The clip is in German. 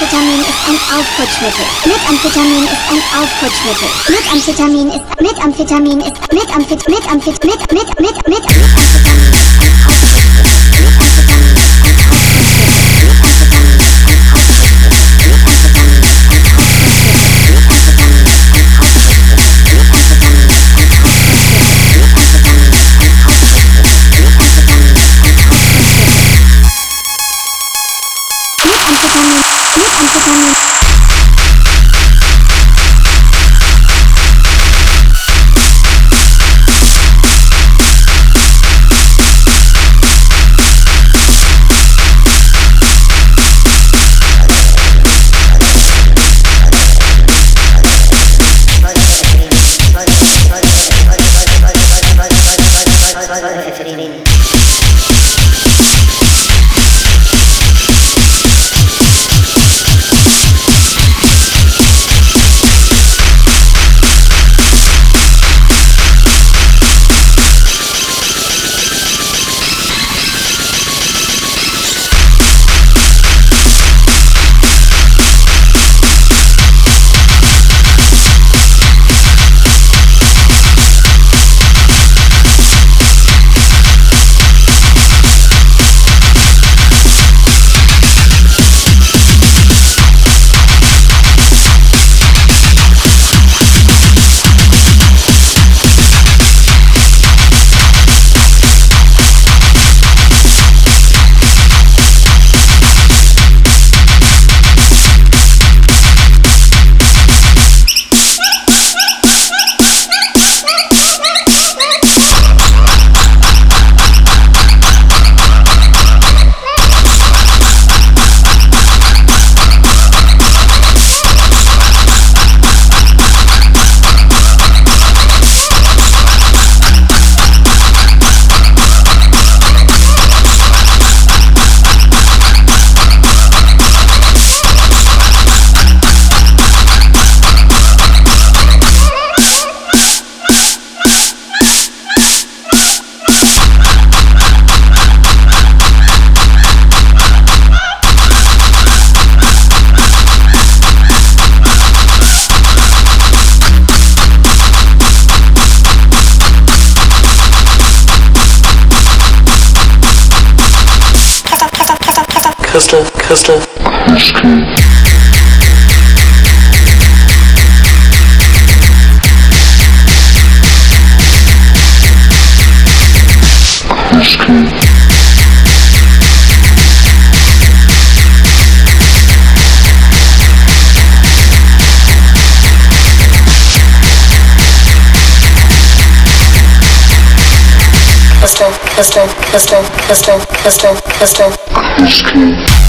Methamphetamin ist ein Aufputschmittel. Methamphetamin ist ein Aufputschmittel. Methamphetamin ist Methamphetamin ist Methamphetamin mit mit mit mit mit mit Methamphetamin Methamphetamin Crystal, Crystal. Crystal, crystal, crystal, crystal, crystal, crystal.